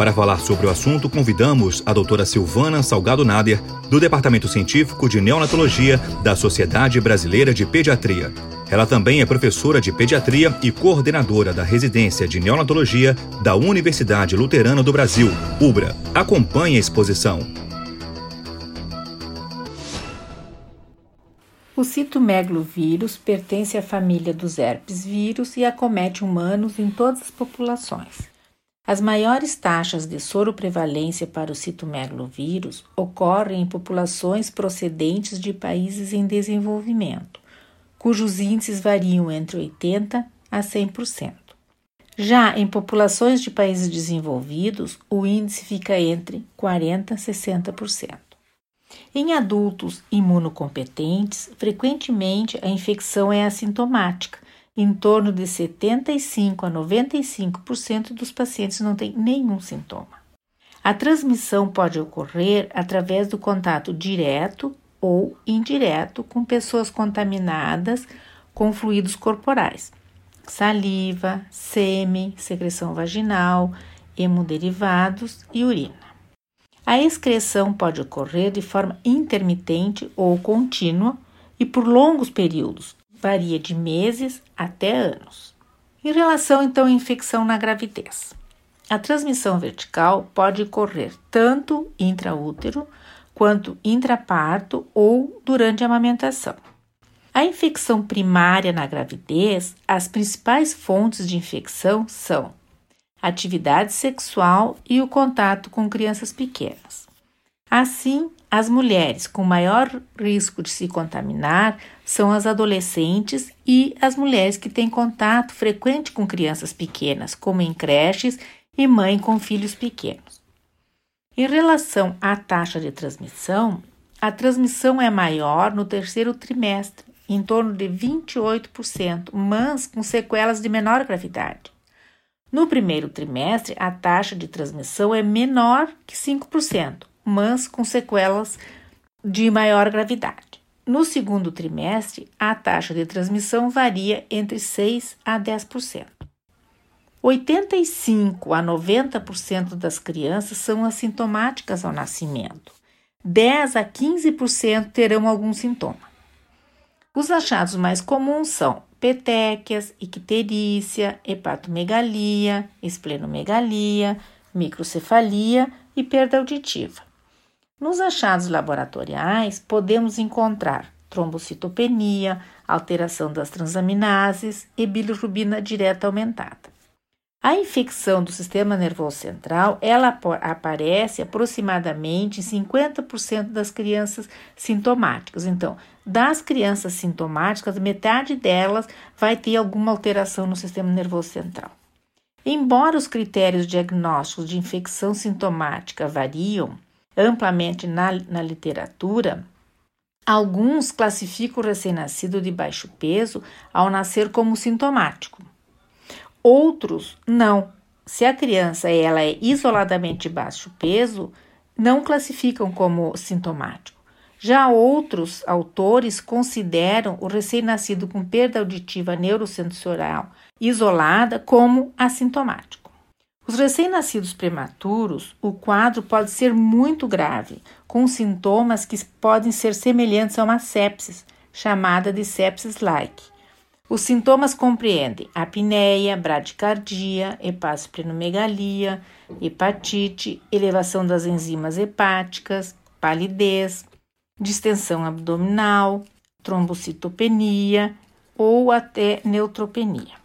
Para falar sobre o assunto, convidamos a doutora Silvana Salgado Nader, do Departamento Científico de Neonatologia da Sociedade Brasileira de Pediatria. Ela também é professora de pediatria e coordenadora da residência de neonatologia da Universidade Luterana do Brasil, UBRA. Acompanhe a exposição. O citomegalovírus pertence à família dos herpes vírus e acomete humanos em todas as populações. As maiores taxas de soroprevalência para o citomegalovírus ocorrem em populações procedentes de países em desenvolvimento cujos índices variam entre 80% a 100%. Já em populações de países desenvolvidos, o índice fica entre 40% a 60%. Em adultos imunocompetentes, frequentemente a infecção é assintomática. Em torno de 75 a 95% dos pacientes não têm nenhum sintoma. A transmissão pode ocorrer através do contato direto ou indireto com pessoas contaminadas com fluidos corporais, saliva, sêmen, secreção vaginal, hemoderivados e urina. A excreção pode ocorrer de forma intermitente ou contínua e por longos períodos, varia de meses até anos. Em relação então à infecção na gravidez, a transmissão vertical pode ocorrer tanto intraútero quanto intraparto ou durante a amamentação. A infecção primária na gravidez, as principais fontes de infecção são atividade sexual e o contato com crianças pequenas. Assim, as mulheres com maior risco de se contaminar são as adolescentes e as mulheres que têm contato frequente com crianças pequenas, como em creches e mãe com filhos pequenos. Em relação à taxa de transmissão, a transmissão é maior no terceiro trimestre, em torno de 28%, mas com sequelas de menor gravidade. No primeiro trimestre, a taxa de transmissão é menor que 5%, mas com sequelas de maior gravidade. No segundo trimestre, a taxa de transmissão varia entre 6 a 10%. 85 a 90% das crianças são assintomáticas ao nascimento. 10 a 15% terão algum sintoma. Os achados mais comuns são petequias, icterícia, hepatomegalia, esplenomegalia, microcefalia e perda auditiva. Nos achados laboratoriais, podemos encontrar trombocitopenia, alteração das transaminases e bilirrubina direta aumentada. A infecção do sistema nervoso central, ela aparece aproximadamente em 50% das crianças sintomáticas. Então, das crianças sintomáticas, metade delas vai ter alguma alteração no sistema nervoso central. Embora os critérios diagnósticos de infecção sintomática variam amplamente na, na literatura, alguns classificam o recém-nascido de baixo peso ao nascer como sintomático. Outros não. Se a criança ela é isoladamente de baixo peso, não classificam como sintomático. Já outros autores consideram o recém-nascido com perda auditiva neurosensorial isolada como assintomático. Os recém-nascidos prematuros, o quadro pode ser muito grave, com sintomas que podem ser semelhantes a uma sepsis, chamada de sepsis-like, os sintomas compreendem apneia, bradicardia, hepatosplenomegalia, hepatite, elevação das enzimas hepáticas, palidez, distensão abdominal, trombocitopenia ou até neutropenia.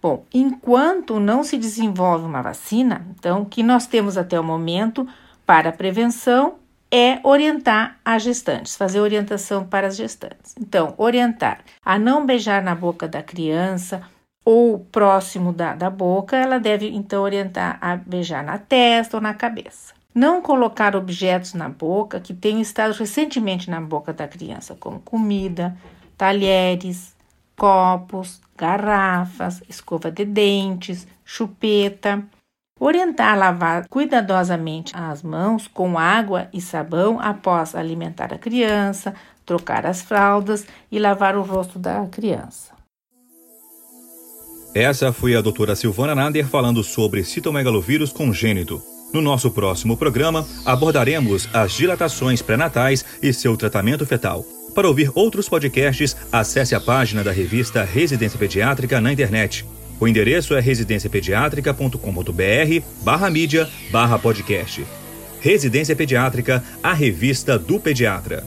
Bom, enquanto não se desenvolve uma vacina, então o que nós temos até o momento para prevenção é orientar as gestantes, fazer orientação para as gestantes. Então, orientar a não beijar na boca da criança ou próximo da, da boca, ela deve então orientar a beijar na testa ou na cabeça. Não colocar objetos na boca que tenham estado recentemente na boca da criança, como comida, talheres, copos, garrafas, escova de dentes, chupeta. Orientar a lavar cuidadosamente as mãos com água e sabão após alimentar a criança, trocar as fraldas e lavar o rosto da criança. Essa foi a doutora Silvana Nader falando sobre citomegalovírus congênito. No nosso próximo programa, abordaremos as dilatações pré-natais e seu tratamento fetal. Para ouvir outros podcasts, acesse a página da revista Residência Pediátrica na internet. O endereço é residenciapediatrica.com.br barra mídia barra podcast. Residência Pediátrica, a revista do pediatra.